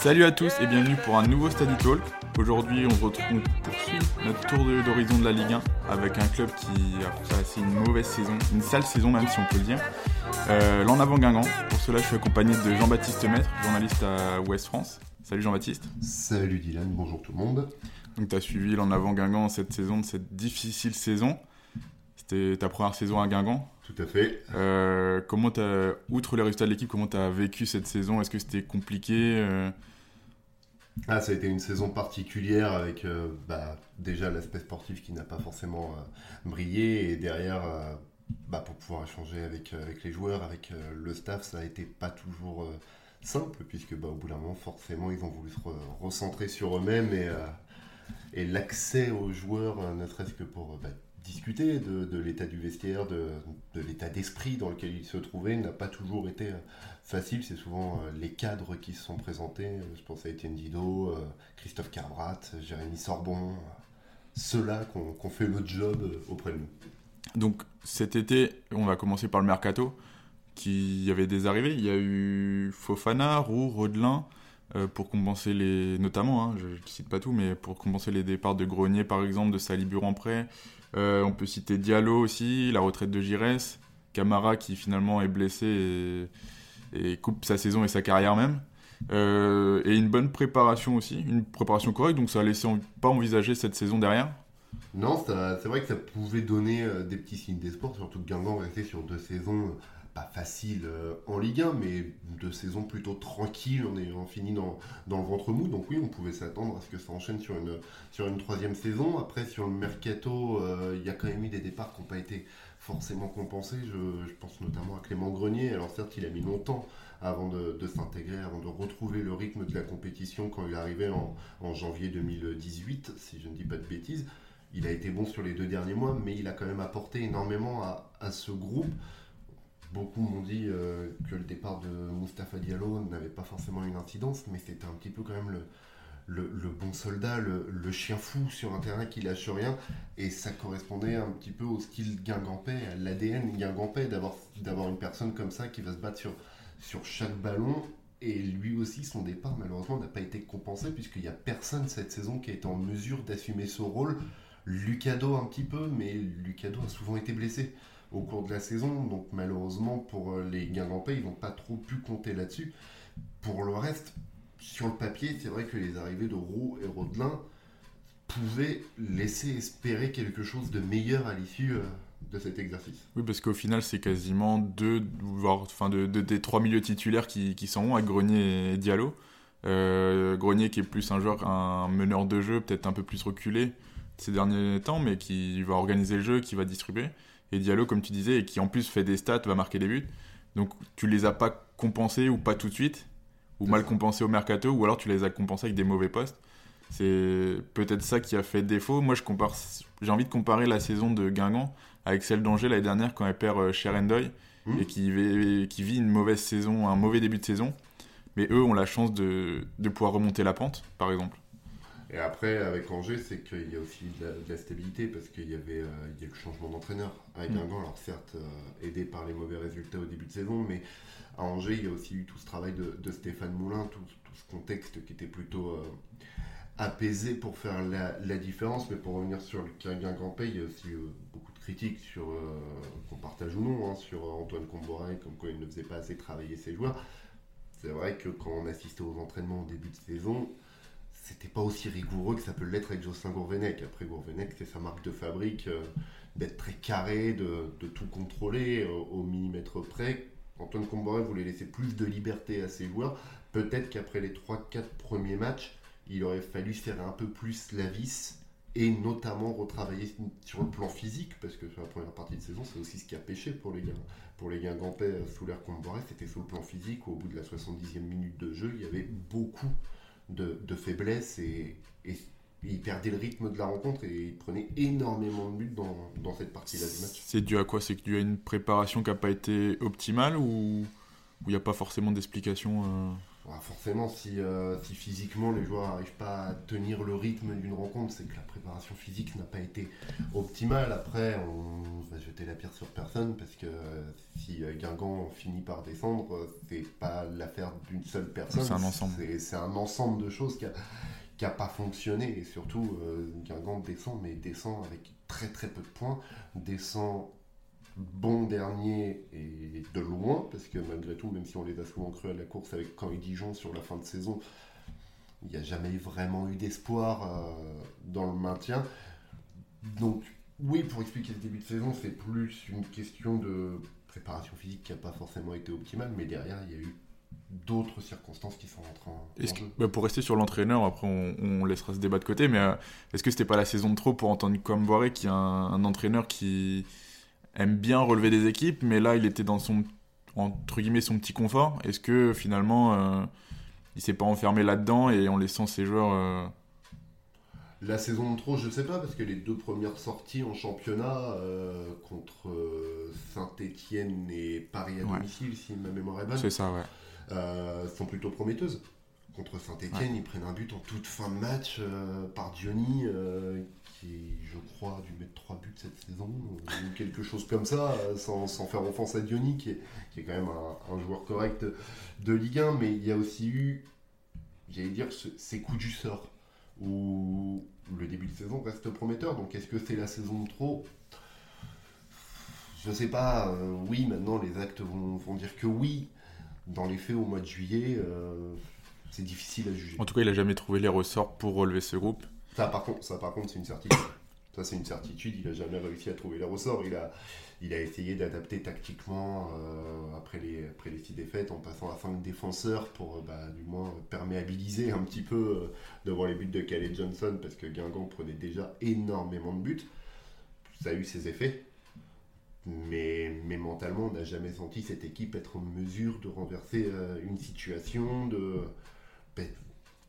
Salut à tous et bienvenue pour un nouveau Study Talk. Aujourd'hui, on retrouve poursuit notre tour d'horizon de la Ligue 1 avec un club qui a passé une mauvaise saison, une sale saison même si on peut le dire. Euh, L'en avant Guingamp. Pour cela, je suis accompagné de Jean-Baptiste Maître, journaliste à Ouest France. Salut Jean-Baptiste. Salut Dylan, bonjour tout le monde. Donc tu as suivi l'en avant Guingamp cette saison, de cette difficile saison. C'était ta première saison à Guingamp. Tout à fait. Euh, comment as, outre les résultats de l'équipe, comment tu as vécu cette saison? Est-ce que c'était compliqué euh? Ah, ça a été une saison particulière avec euh, bah, déjà l'aspect sportif qui n'a pas forcément euh, brillé et derrière, euh, bah, pour pouvoir échanger avec, avec les joueurs, avec le staff, ça a été pas toujours simple puisque bah, au bout d'un moment, forcément, ils ont voulu se recentrer sur eux-mêmes et, et l'accès aux joueurs, ne serait-ce que pour discuter de, l'état du vestiaire, de, l'état d'esprit dans lequel ils se trouvaient, n'a pas toujours été facile, c'est souvent euh, les cadres qui se sont présentés. Je pense à Étienne Didot, euh, Christophe Carbrat, Jérémy Sorbon, ceux-là qui ont fait le job euh, auprès de nous. Donc cet été, on va commencer par le mercato, qui y avait des arrivées. Il y a eu Fofana, Roux, Rodelin, pour compenser les. Notamment, hein, je cite pas tout, mais pour compenser les départs de Grenier par exemple, de Salibur en prêt. on peut citer Diallo aussi, la retraite de Gires, Camara qui finalement est blessé et coupe sa saison et sa carrière même. Euh, et une bonne préparation aussi, une préparation correcte, donc ça a laissé pas envisager cette saison derrière. Non, c'est vrai que ça pouvait donner euh, des petits signes d'espoir, surtout que Guingamp restait sur deux saisons euh, pas faciles en Ligue 1, mais deux saisons plutôt tranquilles, on est fini dans, dans, le ventre mou, donc oui, on pouvait s'attendre à ce que ça enchaîne sur une, troisième saison. Après, sur le mercato, il y a quand même eu des départs qui n'ont pas été forcément compensé. Je, pense notamment à Clément Grenier. Alors certes, il a mis longtemps avant de, s'intégrer, avant de retrouver le rythme de la compétition quand il est arrivé en, janvier 2018, si je ne dis pas de bêtises. Il a été bon sur les deux derniers mois, mais il a quand même apporté énormément à, ce groupe. Beaucoup m'ont dit euh, que le départ de Mustapha Diallo n'avait pas forcément une incidence, mais c'était un petit peu quand même le, bon soldat, le, chien fou sur un terrain qui lâche rien. Et ça correspondait un petit peu au style guingampais, à l'ADN guingampais, d'avoir, une personne comme ça qui va se battre sur, sur chaque ballon. Et lui aussi, son départ, malheureusement, n'a pas été compensé, puisqu'il n'y a personne cette saison qui a été en mesure d'assumer ce rôle. Lucado un petit peu, mais Lucado a souvent été blessé au cours de la saison. Donc malheureusement, pour les guingampais, ils n'ont pas trop pu compter là-dessus. Pour le reste, sur le papier, c'est vrai que les arrivées de Roux et Rodelin pouvaient laisser espérer quelque chose de meilleur à l'issue euh, de cet exercice. Oui, parce qu'au final, c'est quasiment deux, voire, enfin, de, des trois milieux titulaires qui, qui sont avec Grenier et Diallo. Euh, Grenier qui est plus un joueur, un meneur de jeu, peut-être un peu plus reculé ces derniers temps, mais qui va organiser le jeu, qui va distribuer. Et Diallo, comme tu disais, et qui en plus fait des stats, va marquer des buts. Donc tu les as pas compensés ou pas tout de suite ou mal compensé au mercato, ou alors tu les as compensés avec des mauvais postes. C'est peut-être ça qui a fait défaut. Moi, je compare, j'ai envie de comparer la saison de Guingamp avec celle d'Angers l'année dernière quand elle perd euh, Sherendoy mmh. et qui, qui, vit une mauvaise saison, un mauvais début de saison. Mais eux ont la chance de, de pouvoir remonter la pente, par exemple. Et après, avec Angers, c'est qu'il y a aussi de la, stabilité parce qu'il y avait euh, il y a le changement d'entraîneur avec mmh. Guingamp, alors certes euh, aidé par les mauvais résultats au début de saison, mais à Angers, il y a aussi eu tout ce travail de, Stéphane Moulin, tout, ce contexte qui était plutôt euh, apaisé pour faire la, différence. Mais pour revenir sur le cas Guingampé, il y a aussi beaucoup de critiques sur qu'on partage ou non, hein, sur Antoine Comboret, comme quoi il ne faisait pas assez travailler ses joueurs. C'est vrai que quand on assistait aux entraînements au début de saison, c'était pas aussi rigoureux que ça peut l'être avec Jocelyn Gourvenec. Après, Gourvenec, c'est sa marque de fabrique d'être très carré, de, tout contrôler au millimètre près Antoine Comboiré voulait laisser plus de liberté à ses joueurs. Peut-être qu'après les 3-4 premiers matchs, il aurait fallu serrer un peu plus la vis et notamment retravailler sur le plan physique, parce que sur la première partie de saison, c'est aussi ce qui a pêché pour les, pour les Guingampais euh, sous l'air Comboiré, c'était sur le plan physique, au bout de la 70e minute de jeu, il y avait beaucoup de, faiblesses et, il perdait le rythme de la rencontre et il prenait énormément de buts dans, dans cette partie-là du match. C'est dû à quoi? C'est dû à une préparation qui n'a pas été optimale ou il n'y a pas forcément d'explication euh? Forcément, si, euh, si physiquement les joueurs n'arrivent pas à tenir le rythme d'une rencontre, c'est que la préparation physique n'a pas été optimale. Après, on va jeter la pierre sur personne parce que si Guingamp finit par descendre, c'est pas l'affaire d'une seule personne. C'est un ensemble. C'est un ensemble de choses qui a, qui n'a pas fonctionné. Et surtout, euh, Guingamp descend, mais descend avec très très peu de points. Descend bon dernier et de loin, parce que malgré tout, même si on les a souvent cru à la course avec Caen et Dijon sur la fin de saison, il n'y a jamais vraiment eu d'espoir euh, dans le maintien. Donc, oui, pour expliquer le début de saison, c'est plus une question de préparation physique qui n'a pas forcément été optimale, mais derrière, il y a eu d'autres circonstances qui sont en train. bah pour rester sur l'entraîneur, après on, laissera ce débat de côté, mais euh, est-ce que c'était pas la saison de trop pour entendre Comboiré, qui est un, entraîneur qui aime bien relever des équipes, mais là il était dans son entre guillemets son petit confort. Est-ce que finalement euh, il s'est pas enfermé là-dedans et en laissant ses joueurs euh, La saison de trop, je sais pas, parce que les deux premières sorties en championnat contre Saint-Etienne et Paris à domicile, si ma mémoire est bonne. C'est ça, ouais. Euh, sont plutôt prometteuses. Contre Saint-Etienne, ils prennent un but en toute fin de match euh, par Diony, euh, qui, je crois, dû mettre trois buts cette saison, ou quelque chose comme ça, sans, faire offense à Diony, qui est, qui est quand même un, joueur correct de Ligue 1. Mais il y a aussi eu, j'allais dire, ces coups du sort, où le début de saison reste prometteur. Donc est-ce que c'est la saison de trop? Je sais pas, oui, maintenant les actes vont, vont, dire que oui, dans les faits, au mois de juillet, euh, c'est difficile à juger. En tout cas, il n'a jamais trouvé les ressorts pour relever ce groupe. Ça, par contre, ça, par contre, c'est une certitude. ça, c'est une certitude. Il n'a jamais réussi à trouver les ressorts. Il a, il a essayé d'adapter tactiquement euh, après, les, après les six défaites en passant à cinq défenseurs pour, bah, du moins, perméabiliser un petit peu euh, devant les buts de Calais Johnson parce que Guingamp prenait déjà énormément de buts. Ça a eu ses effets. Mais, mais mentalement, on n'a jamais senti cette équipe être en mesure de renverser euh, une situation, de ben,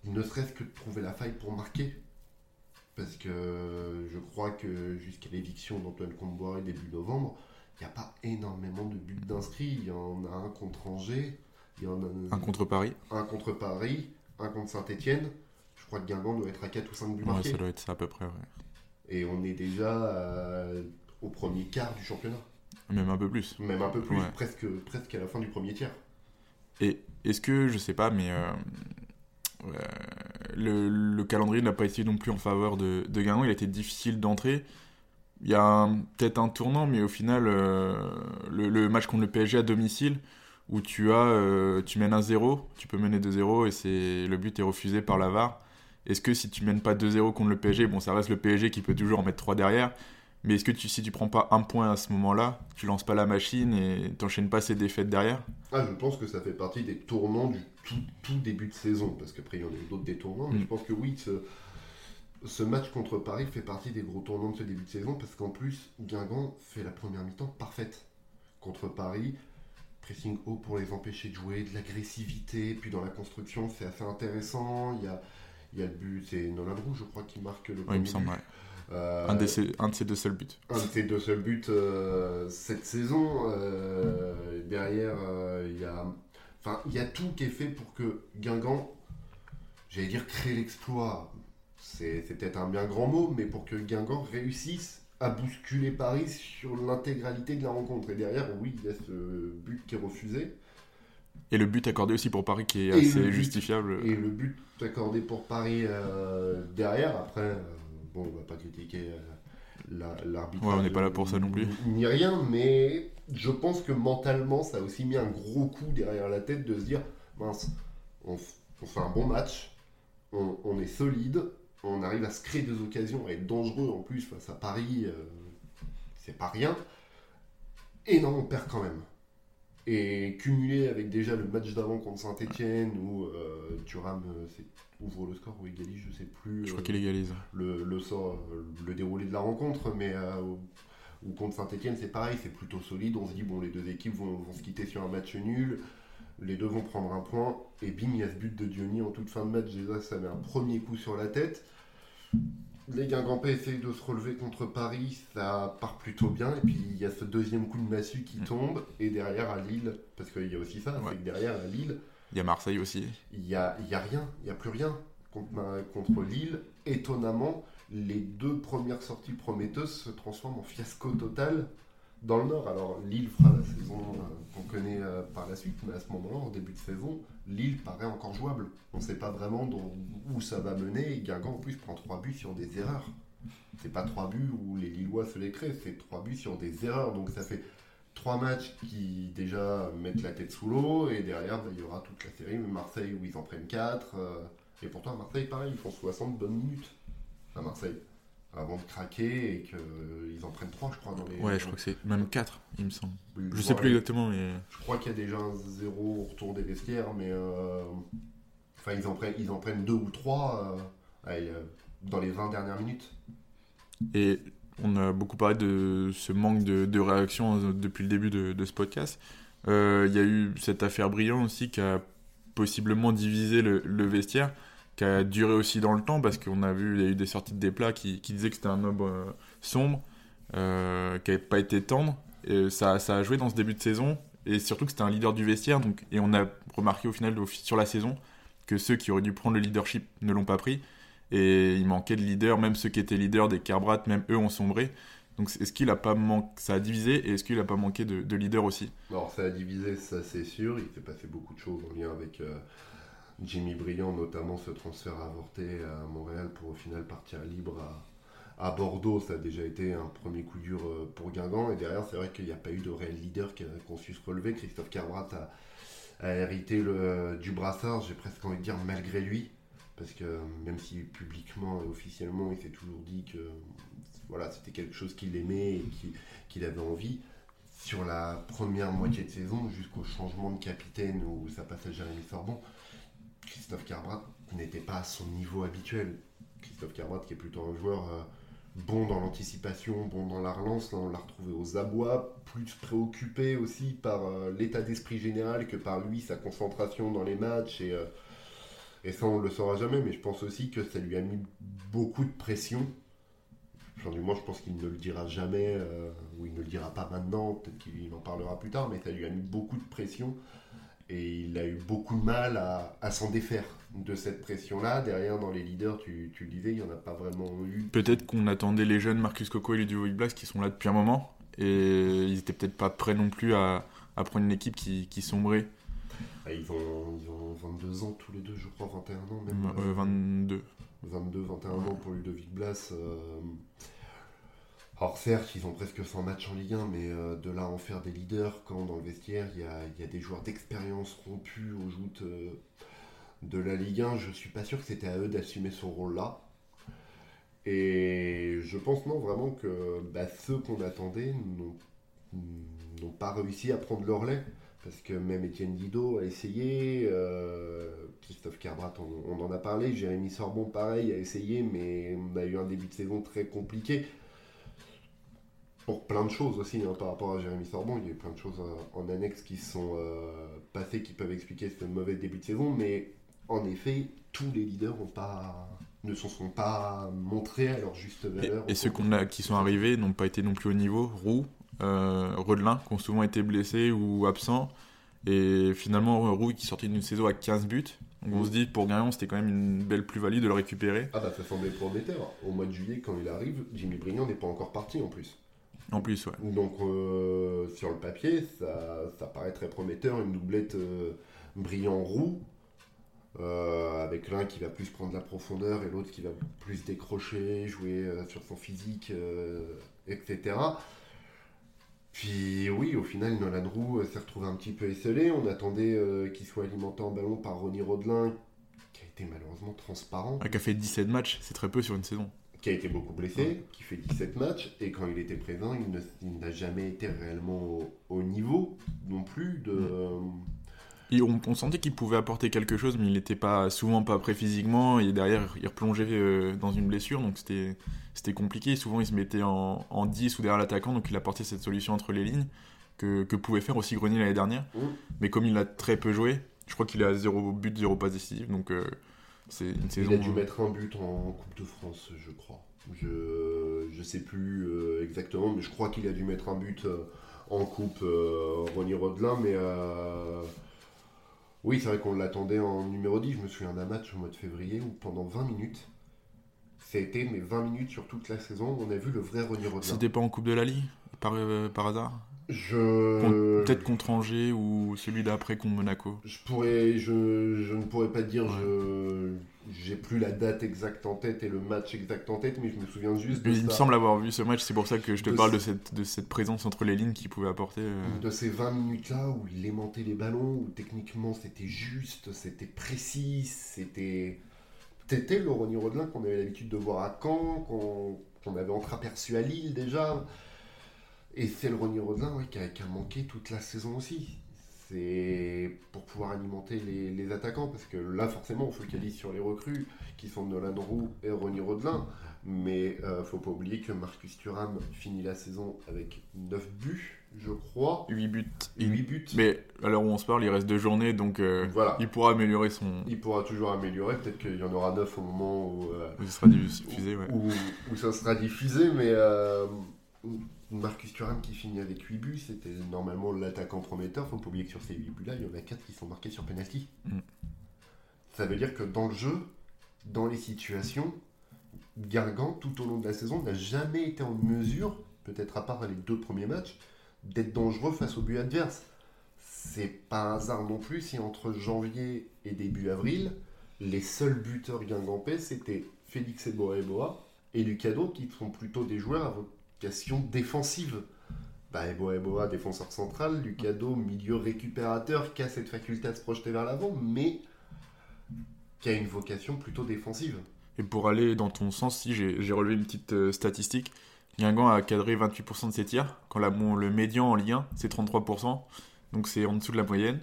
ne serait-ce que de trouver la faille pour marquer. Parce que je crois que jusqu'à l'éviction d'Antoine Comboiré début novembre, il n'y a pas énormément de buts d'inscrits. Il y en a un contre Angers, il y en a un contre Paris, un contre Paris, un contre Saint-Etienne. Je crois que Guingamp doit être à 4 ou 5 buts ouais, ça doit être ça à peu près, ouais. Et on est déjà euh, au premier quart du championnat. Même un peu plus. Même un peu plus, presque, presque à la fin du premier tiers. Et est-ce que, je sais pas, mais euh, euh, le, calendrier n'a pas été non plus en faveur de, de Guingamp, il a été difficile d'entrer. Il y a peut-être un tournant, mais au final, euh, le, match contre le PSG à domicile, où tu as, tu mènes 1-0, tu peux mener 2-0 et c'est le but est refusé par la VAR. Est-ce que si tu mènes pas 2-0 contre le PSG, bon, ça reste le PSG qui peut toujours en mettre 3 derrière, mais est-ce que tu, si tu prends pas un point à ce moment-là, tu lances pas la machine et t'enchaînes pas ces défaites derrière? Ah, Je pense que ça fait partie des tournants du tout, début de saison, parce qu'après il y en a d'autres détournants, mais mm. je pense que oui, ce, match contre Paris fait partie des gros tournants de ce début de saison, parce qu'en plus, Guingamp fait la première mi-temps parfaite contre Paris. Pressing haut pour les empêcher de jouer, de l'agressivité, puis dans la construction c'est assez intéressant. Il y a, il y a le but, c'est Nolan je crois, qui marque le premier but. Euh, un, de ses deux seuls buts. Un de ses deux seuls buts euh, cette saison. Euh, derrière, il y a. Enfin, il y a tout qui est fait pour que Guingamp, j'allais dire créer l'exploit, c'est peut-être un bien grand mot, mais pour que Guingamp réussisse à bousculer Paris sur l'intégralité de la rencontre. Et derrière, oui, il y a ce but qui est refusé. Et le but accordé aussi pour Paris qui est assez justifiable. Et le but accordé pour Paris derrière, après, bon, on va pas critiquer euh, l'arbitre. on n'est pas là pour ça non plus. Ni rien, mais je pense que mentalement, ça a aussi mis un gros coup derrière la tête de se dire mince, on, fait un bon match, on, est solide, on arrive à se créer des occasions, à être dangereux en plus face à Paris, euh, c'est pas rien. Et non, on perd quand même. Et cumulé avec déjà le match d'avant contre Saint-Etienne où euh, Thuram ouvre le score ou égalise, je sais plus. Je crois qu'il égalise. Le, le, sort, le déroulé de la rencontre, mais ou contre Saint-Etienne, c'est pareil, c'est plutôt solide. On se dit, bon, les deux équipes vont, se quitter sur un match nul. Les deux vont prendre un point. Et bim, il y a ce but de Diony en toute fin de match. Déjà, ça met un premier coup sur la tête. Les Guingampais essayent de se relever contre Paris, ça part plutôt bien. Et puis il y a ce deuxième coup de massue qui mm. tombe. Et derrière à Lille, parce qu'il y a aussi ça, c'est que derrière à Lille, Il y a Marseille aussi. Il n'y a, y a rien, il n'y a plus rien contre, contre Lille. Étonnamment, les deux premières sorties prometteuses se transforment en fiasco total dans le Nord. Alors Lille fera la saison euh, qu'on connaît euh, par la suite, mais à ce moment-là, en début de saison, Lille paraît encore jouable. On ne sait pas vraiment où ça va mener. Guingamp en plus prend trois buts sur des erreurs. C'est pas trois buts où les Lillois se les créent, c'est trois buts sur des erreurs. Donc ça fait trois matchs qui déjà mettent la tête sous l'eau et derrière bah, il y aura toute la série Marseille où ils en prennent quatre. Euh, et pourtant Marseille pareil, ils font 60 bonnes minutes à Marseille avant de craquer et qu'ils en prennent 3, je crois. Dans les... Ouais, je crois que c'est même 4, il me semble. je sais plus exactement, mais. Je crois qu'il y a déjà un 0 au retour des vestiaires, mais. Euh, enfin, ils en, prennent, ils en prennent 2 ou 3 euh, euh, dans les 20 dernières minutes. Et on a beaucoup parlé de ce manque de, réaction depuis le début de, ce podcast. Il y a eu cette affaire brillante aussi qui a possiblement divisé le vestiaire qui a duré aussi dans le temps parce qu'on a vu, il y a eu des sorties de déplats qui, qui disaient que c'était un homme euh, sombre, euh, qui n'avait pas été tendre. Et ça, a joué dans ce début de saison et surtout que c'était un leader du vestiaire. Donc, et on a remarqué au final sur la saison que ceux qui auraient dû prendre le leadership ne l'ont pas pris. Et il manquait de leaders, même ceux qui étaient leaders des Carbrat, même eux ont sombré. Donc est-ce qu'il a pas manqué, ça a divisé et est-ce qu'il a pas manqué de, de leader aussi? Alors ça a divisé, ça c'est sûr. Il s'est passé beaucoup de choses en lien avec euh, Jimmy Briand, notamment ce transfert avorté à Montréal pour au final partir libre à, Bordeaux, ça a déjà été un premier coup dur euh, pour Guingamp. Et derrière, c'est vrai qu'il n'y a pas eu de réel leader qui a, su se relever. Christophe Carbrat a, hérité le, du brassard, j'ai presque envie de dire malgré lui. Parce que même si publiquement et officiellement, il s'est toujours dit que voilà, c'était quelque chose qu'il aimait et qu'il avait envie sur la première moitié de saison jusqu'au changement de capitaine où ça passe à Jérémy Sorbon, Christophe Carbrat n'était pas à son niveau habituel. Christophe Carbrat, qui est plutôt un joueur euh, bon dans l'anticipation, bon dans la relance, là on l'a retrouvé aux abois, plus préoccupé aussi par euh, l'état d'esprit général que par lui, sa concentration dans les matchs. Et, euh, et ça, on ne le saura jamais, mais je pense aussi que ça lui a mis beaucoup de pression. Enfin, du moins, je pense qu'il ne le dira jamais, ou il ne le dira pas maintenant, peut-être qu'il en parlera plus tard, mais ça lui a mis beaucoup de pression et il a eu beaucoup de mal à, s'en défaire de cette pression-là. Derrière, dans les leaders, tu, tu le disais, il n'y en a pas vraiment eu. Peut-être qu'on attendait les jeunes Marcus Coco et Ludovic Blas qui sont là depuis un moment, et ils n'étaient peut-être pas prêts non plus à, à prendre une équipe qui, qui sombrait. Ah, ils, ont, ils, ont, 22 ans tous les deux, je crois, 21 ans même. 22. 22, 21 ans pour Ludovic Blas. Euh, alors certes, ils ont presque 100 matchs en Ligue 1, mais euh, de là en faire des leaders, quand dans le vestiaire, il y a, des joueurs d'expérience rompus aux joutes euh, de la Ligue 1, je ne suis pas sûr que c'était à eux d'assumer ce rôle-là. Et je pense non vraiment que bah, ceux qu'on attendait n'ont pas réussi à prendre leur lait. Parce que même Étienne Guido a essayé, euh, Christophe Carbrat, on, on, en a parlé, Jérémy Sorbon, pareil, a essayé, mais on a eu un début de saison très compliqué pour plein de choses aussi hein, par rapport à Jérémy Sorbon. Il y a eu plein de choses euh, en annexe qui sont euh, passées qui peuvent expliquer ce mauvais début de saison, mais en effet, tous les leaders pas, ne se sont pas montrés à leur juste valeur. Et, ceux qu'on a, qui sont arrivés n'ont pas été non plus au niveau. Roux, euh, Rodelin, qui ont souvent été blessés ou absents. Et finalement, Roux qui sortait d'une saison à 15 buts. Donc on se dit, pour Guingamp, c'était quand même une belle plus-value de le récupérer. Ah bah ça semblait prometteur. Au mois de juillet, quand il arrive, Jimmy Briand n'est pas encore parti en plus. En plus, ouais. Donc, euh, sur le papier, ça, paraît très prometteur. Une doublette euh, brillant-roux, euh, avec l'un qui va plus prendre la profondeur et l'autre qui va plus décrocher, jouer sur son physique, etc. Puis oui, au final, Nolan Roux s'est retrouvé un petit peu esselé. On attendait qu'il soit alimenté en ballon par Ronnie Rodelin, qui a été malheureusement transparent. Ah, qui a fait 17 matchs, c'est très peu sur une saison qui a été beaucoup blessé, qui fait 17 matchs, et quand il était présent, il n'a jamais été réellement au, niveau non plus de... Et on, sentait qu'il pouvait apporter quelque chose, mais il n'était pas souvent pas prêt physiquement, et derrière il replongeait euh, dans une blessure, donc c'était compliqué. Souvent il se mettait en, en 10 ou derrière l'attaquant, donc il apportait cette solution entre les lignes que, que pouvait faire aussi Grenier l'année dernière. Mmh. Mais comme il a très peu joué, je crois qu'il a 0 but, 0 passe décisive, donc... Euh, il a dû mettre un but en Coupe de France, je crois. Je ne sais plus euh, exactement, mais je crois qu'il a dû mettre un but euh, en Coupe, euh, Ronnie Rodelin, mais Oui, c'est vrai qu'on l'attendait en numéro 10. Je me souviens d'un match au mois de février où pendant 20 minutes, ça a été mais 20 minutes sur toute la saison, on a vu le vrai René Rodelin. C'était pas en Coupe de la Ligue par, euh, par hasard? Je. Peut-être contre Angers ou celui d'après contre Monaco. Je pourrais, je, je ne pourrais pas dire, je j'ai plus la date exacte en tête et le match exact en tête, mais je me souviens juste de Il me semble avoir vu ce match, c'est pour ça que je te De parle ce- de cette, de cette présence entre les lignes qu'il pouvait apporter. euh. de ces 20 minutes-là où il aimantait les ballons, où techniquement c'était juste, c'était précis, c'était. C'était le Ronny Rodelin qu'on avait l'habitude de voir à Caen, qu'on qu'on avait entreaperçu à Lille déjà. Et c'est le Ronny Rodelin qui, a, qui a manqué toute la saison aussi. C'est pour pouvoir alimenter les, les attaquants, parce que là forcément on focalise sur les recrues qui sont Nolan Roux et Ronny Rodelin. Mais euh, faut pas oublier que Marcus Thuram finit la saison avec 9 buts, je crois. 8 buts. Et 8 buts. Mais à l'heure où on se parle, il reste deux journées, donc euh, Voilà. il pourra améliorer son. Il pourra toujours améliorer. Peut-être qu'il y en aura 9 au moment où, euh, où ce sera diffusé, ouais. où, où ça sera diffusé. Mais euh, Marcus Thuram qui finit avec 8 buts, c'était normalement l'attaquant prometteur. Faut pas oublier que sur ces 8 buts-là, il y en a 4 qui sont marqués sur penalty. Mm. Ça veut dire que dans le jeu, dans les situations, Guingamp, tout au long de la saison, n'a jamais été en mesure, peut-être à part les deux premiers matchs, d'être dangereux face au but adverse. C'est pas un hasard non plus si entre janvier et début avril, les seuls buteurs guingampais, c'était Félix Eboa et Lucado, qui sont plutôt des joueurs à vocation défensive. Bah, Eboa Eboa, défenseur central, Lucado, milieu récupérateur, qui a cette faculté à se projeter vers l'avant, mais qui a une vocation plutôt défensive. Et pour aller dans ton sens, si j'ai relevé une petite euh, statistique, Guingamp a cadré 28% de ses tirs, quand la, bon, le médian en Ligue 1, c'est 33%, donc c'est en dessous de la moyenne.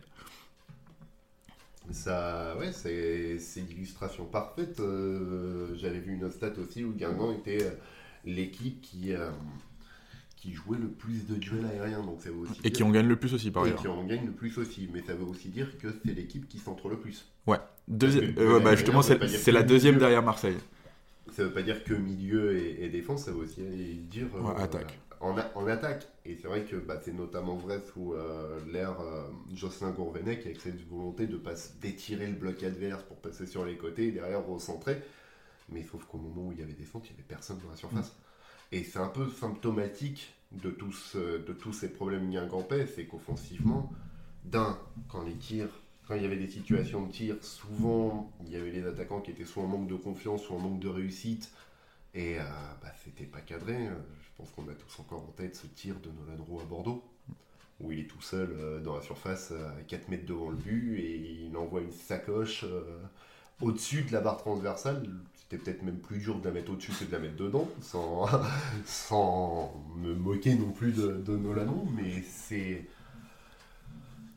Ça, ouais, c'est c'est l'illustration parfaite. Euh, J'avais vu une autre stat aussi où Guingamp était euh, l'équipe qui, euh, qui jouait le plus de duels aériens. Donc ça veut aussi Et dire- qui en gagne le plus aussi, par et ailleurs. qui en gagne le plus aussi. Mais ça veut aussi dire que c'est l'équipe qui centre le plus. Ouais. Deuxi- euh, bah, justement, c'est la deuxième milieu- derrière Marseille. Ça veut pas dire que milieu et, et défense, ça veut aussi dire euh, Ouais, attaque. En, a- en attaque. Et c'est vrai que bah, c'est notamment vrai sous euh, l'ère euh, Jocelyn Gourvenec avec cette volonté de pas d'étirer le bloc adverse pour passer sur les côtés et derrière recentrer. Mais sauf qu'au moment où il y avait des centres, il n'y avait personne dans la surface. Et c'est un peu symptomatique de tous, euh, de tous ces problèmes guingampais, c'est qu'offensivement, d'un, quand les tirs, quand il y avait des situations de tir, souvent il y avait les attaquants qui étaient soit en manque de confiance, soit en manque de réussite, et euh, bah, c'était pas cadré. Euh, Je pense qu'on a tous encore en tête ce tir de Nolan Roux à Bordeaux, où il est tout seul euh, dans la surface à 4 mètres devant le but, et il envoie une sacoche euh, au-dessus de la barre transversale. C'était peut-être même plus dur de la mettre au-dessus que de la mettre dedans, sans, sans me moquer non plus de, de Nolan Roux, mais c'est.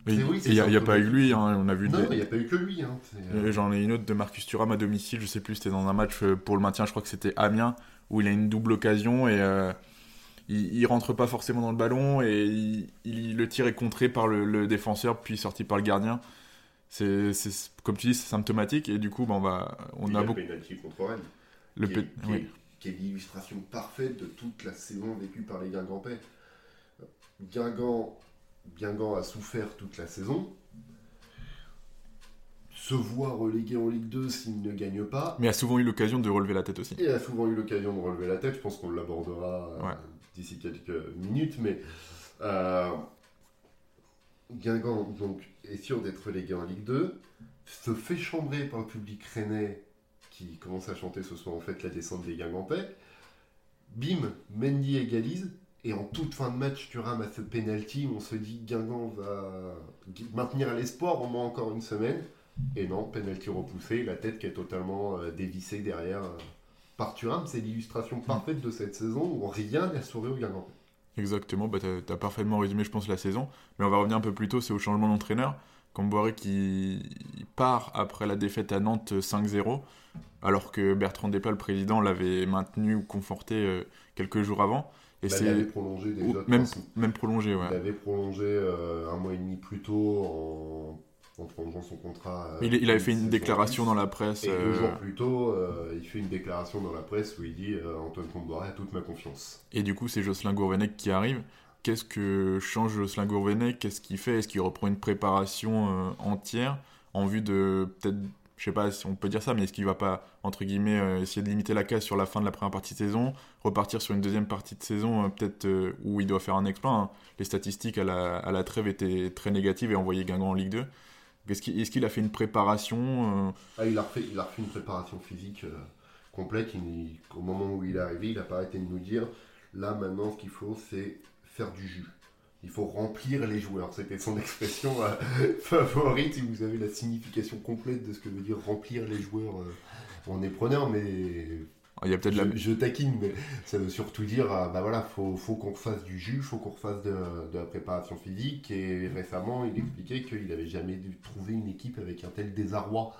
C'est- oui, il n'y a, il pas eu lui, hein, on a vu Non, des- il n'y a pas eu que lui. Hein. euh, J'en ai une autre de Marcus Thuram à domicile, je sais plus, c'était dans un match euh, pour le maintien, je crois que c'était Amiens, où il a une double occasion et euh, il, il rentre pas forcément dans le ballon et il, il- le tir est contré par le, le défenseur puis sorti par le gardien. C'est, comme tu dis, c'est symptomatique et du coup, bah, on, va, on y a le beaucoup. contre Rennes. Le qui, est, qui est- oui. qui est l'illustration parfaite de toute la saison vécue par les Guingampais. Guingamp, Guingamp a souffert toute la saison. Se voit relégué en Ligue 2 s'il ne gagne pas. Mais a souvent eu l'occasion de relever la tête aussi. Et a souvent eu l'occasion de relever la tête. Je pense qu'on l'abordera euh, Ouais. d'ici quelques minutes. Mais euh, Guingamp donc, est sûr d'être relégué en Ligue 2. Se fait chambrer par le public rennais qui commence à chanter ce soir en fait la descente des Guingampais. Bim, Mendy égalise. Et en toute fin de match, Thuram a ce penalty. On se dit Guingamp va maintenir l'espoir au moins encore une semaine. Et non, penalty repoussé, la tête qui est totalement euh, dévissée derrière euh, par Thuram. C'est l'illustration parfaite de cette saison où rien n'a souri au Guingamp. Exactement, bah, t'as, t'as parfaitement résumé, je pense, la saison. Mais on va revenir un peu plus tôt, c'est au changement d'entraîneur. Camboiré qui part après la défaite à Nantes 5-0, alors que Bertrand Desplat, le président, l'avait maintenu ou conforté euh, quelques jours avant. Et Bah, c'est il avait prolongé déjà. même, même prolongé, ouais. Il avait prolongé euh, un mois et demi plus tôt en, en prolongeant son contrat. euh, Il, avait fait une déclaration dans la presse. Et deux jours plus tôt, euh, il fait une déclaration dans la presse où il dit euh, Antoine Comboiré a toute ma confiance. Et du coup, c'est Jocelyn Gourvenec qui arrive. Qu'est-ce que change Jocelyn Gourvenec? Qu'est-ce qu'il fait? Est-ce qu'il reprend une préparation entière en vue de peut-être, je sais pas si on peut dire ça, mais est-ce qu'il va pas, entre guillemets, euh, essayer de limiter la casse sur la fin de la première partie de saison, repartir sur une deuxième partie de saison, euh, peut-être euh, où il doit faire un exploit hein. Les statistiques à la, à la trêve étaient très négatives et envoyaient Guingamp en Ligue 2. Est-ce qu'il a fait une préparation ah, il, a refait, une préparation physique complète. au moment où il est arrivé, il n'a pas arrêté de nous dire là maintenant, ce qu'il faut, c'est faire du jus il faut remplir les joueurs. C'était son expression euh, favorite. Si vous avez la signification complète de ce que veut dire remplir les joueurs, euh, on est preneur, mais. Il y a peut-être je, la... je, taquine, mais ça veut surtout dire, euh, bah voilà, faut, faut qu'on fasse du jus, faut qu'on refasse de, de, la préparation physique. Et récemment, il expliquait qu'il n'avait jamais dû trouver une équipe avec un tel désarroi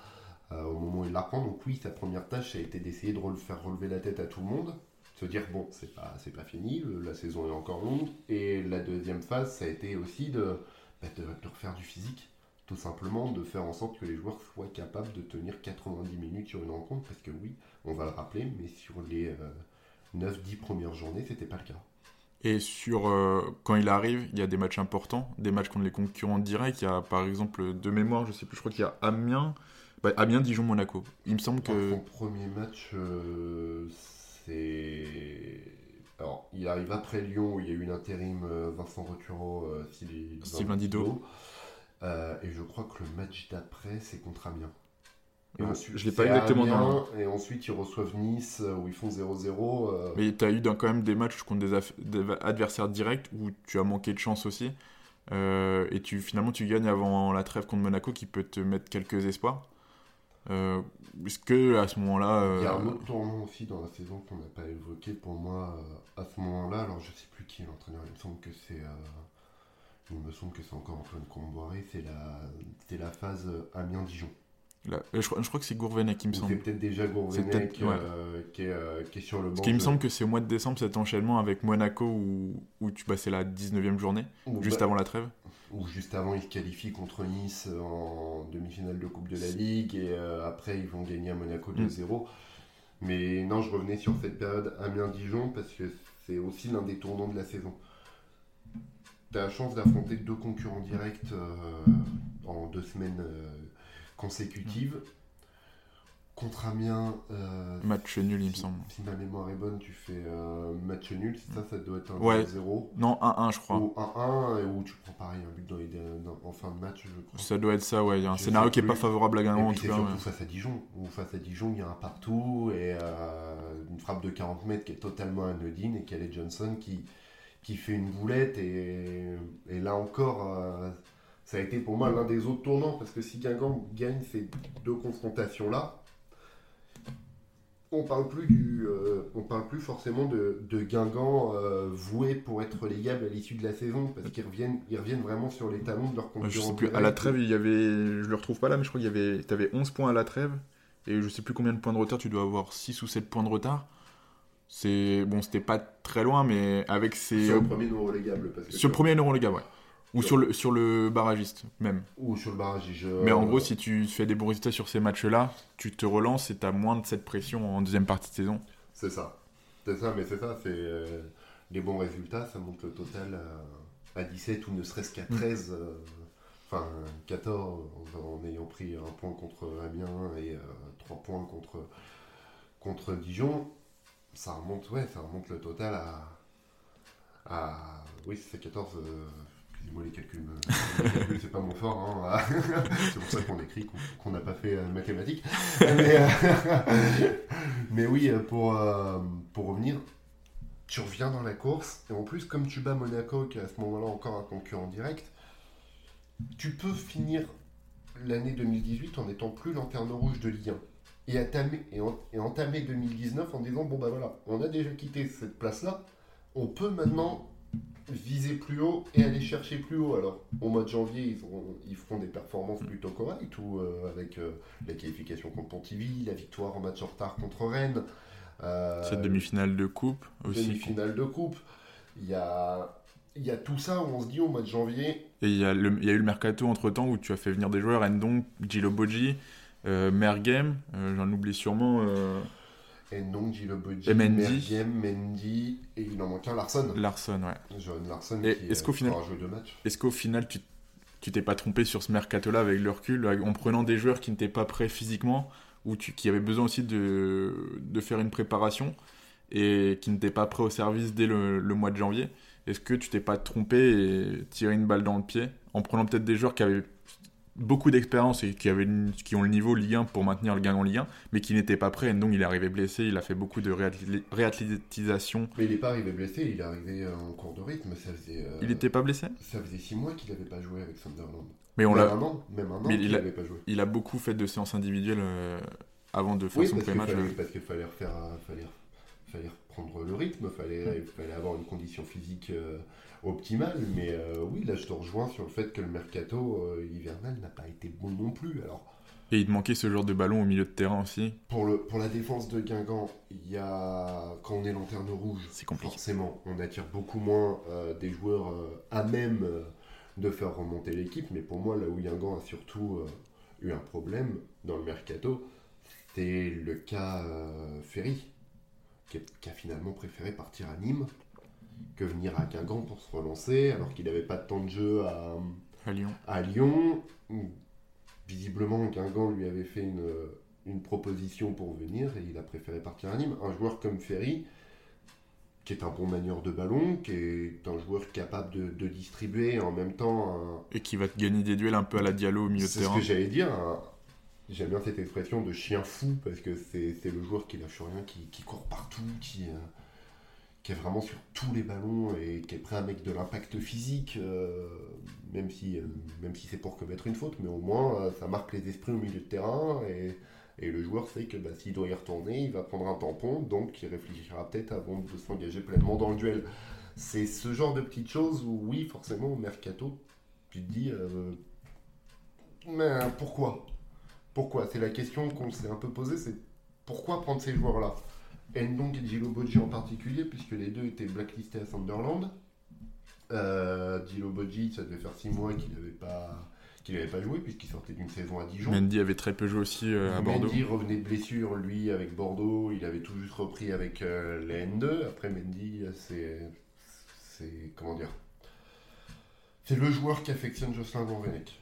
au moment où il l'apprend. Donc oui, sa première tâche, ça a été d'essayer de faire relever la tête à tout le monde se dire bon, c'est pas, c'est pas fini, la saison est encore longue. Et la deuxième phase, ça a été aussi de, bah, de, refaire du physique, tout simplement, de faire en sorte que les joueurs soient capables de tenir 90 minutes sur une rencontre, parce que oui, on va le rappeler, mais sur les 9-10 euh, premières journées, c'était pas le cas. Et sur euh, quand il arrive, il y a des matchs importants, des matchs contre les concurrents directs. Il y a par exemple de mémoire, je sais plus, je crois qu'il y a Amiens, bah, Amiens, Dijon, Monaco. Il me semble que. Son premier match, euh, alors, il arrive après Lyon où il y a eu l'intérim Vincent Roturo, Sylvain Didot. Euh, et je crois que le match d'après, c'est contre Amiens. Et ensuite, je l'ai pas exactement dans Et ensuite, ils reçoivent Nice où ils font 0-0. Mais tu as eu quand même des matchs contre des, adversaires directs où tu as manqué de chance aussi. et tu, finalement, tu gagnes avant la trêve contre Monaco qui peut te mettre quelques espoirs. Euh, est-ce que à ce moment-là. Il y a un euh, autre tournant aussi dans la saison qu'on n'a pas évoqué pour moi euh, à ce moment-là. Alors je sais plus qui est l'entraîneur. Il me semble que c'est. Il me semble que c'est encore Antoine Comboiré. C'est la, c'est la phase Amiens-Dijon. je, crois, je, crois que c'est Gourvenec qui me semble. C'est peut-être déjà Gourvenec qui, est, qui, est, sur le banc. Parce qu'il me semble que c'est au mois de décembre cet enchaînement avec Monaco où, où tu passais la 19e journée, juste bah, avant la trêve où juste avant ils se qualifient contre Nice en demi-finale de Coupe de la Ligue et euh, après ils vont gagner à Monaco 2-0. Mm. Mais non, je revenais sur cette période Amiens-Dijon parce que c'est aussi l'un des tournants de la saison. Tu as la chance d'affronter deux concurrents directs euh, en deux semaines euh, consécutives. Contre Amiens. Euh, match nul, il me semble. Si ma mémoire est bonne, tu fais match nul. Ça, ça doit être un ouais. 0 Non, 1-1, je crois. Ou 1-1, ou tu prends pareil un but dans les, en fin de match, je crois. Ça doit être ça, ouais. Il y a un scénario qui n'est pas favorable à Guingamp, en tout cas. surtout face à Dijon. Ou face à Dijon, il y a un partout et euh, une frappe de 40 mètres qui est totalement anodine et Calais Johnson qui, qui fait une boulette. Et, et là encore. ça a été pour moi l'un des autres tournants parce que si Guingamp gagne ces deux confrontations-là, on parle plus du, euh, on parle plus forcément de, de Guingamp euh, voué pour être légable à l'issue de la saison parce qu'ils reviennent, ils reviennent vraiment sur les talons de leur concurrents. Je sais plus, à la trêve, il y avait, je le retrouve pas là, mais je crois qu'il y avait, avais 11 points à la trêve et je sais plus combien de points de retard, tu dois avoir 6 ou 7 points de retard. C'est bon, c'était pas très loin, mais avec ces. Sur le premier non relégable. Parce que sur le premier non relégable, ouais. Ou sur le, sur le barragiste, même. Ou sur le barragiste. Mais en gros, si tu fais des bons résultats sur ces matchs-là, tu te relances et tu as moins de cette pression en deuxième partie de saison. C'est ça. C'est ça, mais c'est ça. C'est euh, les bons résultats, ça monte le total à, 17 ou ne serait-ce qu'à 13. Mm. Euh, enfin, 14 en, ayant pris un point contre Amiens et 3 euh, points contre, contre Dijon. Ça remonte, ouais, ça remonte le total à. à oui, c'est 14 moi les calculs, c'est pas mon fort. Hein. c'est pour ça qu'on écrit qu'on n'a pas fait euh, mathématiques. Euh, mais, oui, euh, pour, pour revenir, tu reviens dans la course. Et en plus, comme tu bats Monaco, qui est à ce moment-là encore un concurrent direct, tu peux finir l'année 2018 en étant plus lanterne rouge de Ligue 1. Et entamer, et, et entamer 2019 en disant bon bah voilà, on a déjà quitté cette place-là, on peut maintenant viser plus haut et aller chercher plus haut. Alors, au mois de janvier, ils, ils feront des performances plutôt correctes, ou euh, avec euh, la qualification contre Pontivy, la victoire en match en retard contre Rennes. Euh, Cette demi-finale de coupe aussi. Demi-finale de coupe. Il y a, il y a tout ça où on se dit au mois de janvier. Et il y a, il y a eu le mercato entre temps où tu as fait venir des joueurs, Endong, Gilo Boji, Mergem, j'en oublie sûrement. Et non, Gilo Budget, Mendy. Mendy, et il en manque un, Larson. Larson, ouais. John Larson qui est-ce qu'au final, de match. Est-ce qu'au final, tu tu t'es pas trompé sur ce mercato-là avec le recul, en prenant des joueurs qui n'étaient pas prêts physiquement, ou qui avaient besoin aussi de, de faire une préparation, et qui n'étaient pas prêts au service dès le, le mois de janvier? Est-ce que tu t'es pas trompé et tiré une balle dans le pied en prenant peut-être des joueurs qui avaient beaucoup d'expérience et qui, avaient, qui ont le niveau Ligue 1 pour maintenir le gain en Ligue 1, mais qui n'étaient pas prêts. Donc il est arrivé blessé, il a fait beaucoup de réathlétisation. Mais il n'est pas arrivé blessé, il est arrivé en cours de rythme. Ça faisait, il n'était pas blessé? Ça faisait 6 mois qu'il n'avait pas joué avec Sunderland. Mais on même l'a. un an, même un an Mais il a- n'avait pas joué. Il a beaucoup fait de séances individuelles euh, avant de faire Oui, son fallait, euh. parce qu'il fallait refaire, euh, fallait, fallait reprendre le rythme, fallait, il fallait avoir une condition physique euh, optimale. Mais euh, oui, là, je te rejoins sur le fait que le mercato euh, hivernal n'a pas été bon non plus. Alors, Et il te manquait ce genre de ballon au milieu de terrain aussi. pour, le, pour la défense de Guingamp, il y a, quand on est lanterne rouge, forcément, on attire beaucoup moins euh, des joueurs à même de faire remonter l'équipe. Mais pour moi, là où Guingamp a surtout eu un problème dans le mercato, c'est le cas Ferry, qui, a- qui a finalement préféré partir à Nîmes que venir à Guingamp pour se relancer, alors qu'il n'avait pas de temps de jeu à, À Lyon. à Lyon. Visiblement, Guingamp lui avait fait une, une proposition pour venir et il a préféré partir à Nîmes. Un joueur comme Ferry, qui est un bon manieur de ballon, qui est un joueur capable de, de distribuer en même temps un, Et qui va te gagner des duels un peu à la Diallo au milieu de c'est ce terrain. que j'allais dire. un- J'aime bien cette expression de chien fou parce que c'est c'est le joueur qui lâche rien, qui, qui court partout, qui, euh, qui est vraiment sur tous les ballons et qui est prêt à mettre de l'impact physique, euh, même si, euh, si c'est pour commettre une faute, mais au moins euh, ça marque les esprits au milieu de terrain et, et le joueur sait que bah, s'il doit y retourner, il va prendre un tampon, donc il réfléchira peut-être avant de s'engager pleinement dans le duel. C'est ce genre de petites choses où, oui, forcément, au mercato, tu te dis, mais pourquoi? Pourquoi? C'est la question qu'on s'est un peu posée, c'est pourquoi prendre ces joueurs-là? Ndong et Gilo Bodji en particulier, puisque les deux étaient blacklistés à Sunderland. Euh, Bodji, ça devait faire 6 mois qu'il n'avait pas, qu'il avait pas joué, puisqu'il sortait d'une saison à Dijon. Mendy avait très peu joué aussi euh, à Bordeaux. Mendy revenait de blessure, lui, avec Bordeaux. Il avait tout juste repris avec euh, les N2. Après, Mendy, c'est. C'est. Comment dire? C'est le joueur qui affectionne Jocelyn Gourvenec.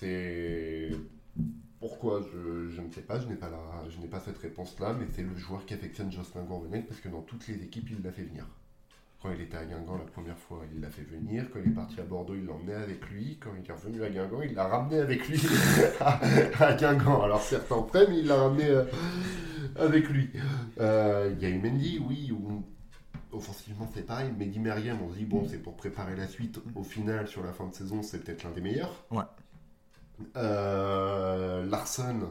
C'est. Pourquoi je, ne sais pas, je n'ai pas, cette réponse-là, mais c'est le joueur qui affectionne Jocelyn Gourvenec parce que dans toutes les équipes, il l'a fait venir. Quand il était à Guingamp la première fois, il l'a fait venir. Quand il est parti à Bordeaux, il l'emmenait avec lui. Quand il est revenu à Guingamp, il l'a ramené avec lui à, Guingamp. Alors certains prêts, mais il l'a ramené euh, avec lui. Euh, Il y a eu Mendy, oui, où offensivement c'est pareil. Mehdi Meriem, on se dit, bon, c'est pour préparer la suite. Au final, sur la fin de saison, c'est peut-être l'un des meilleurs. Ouais. Euh, Larson,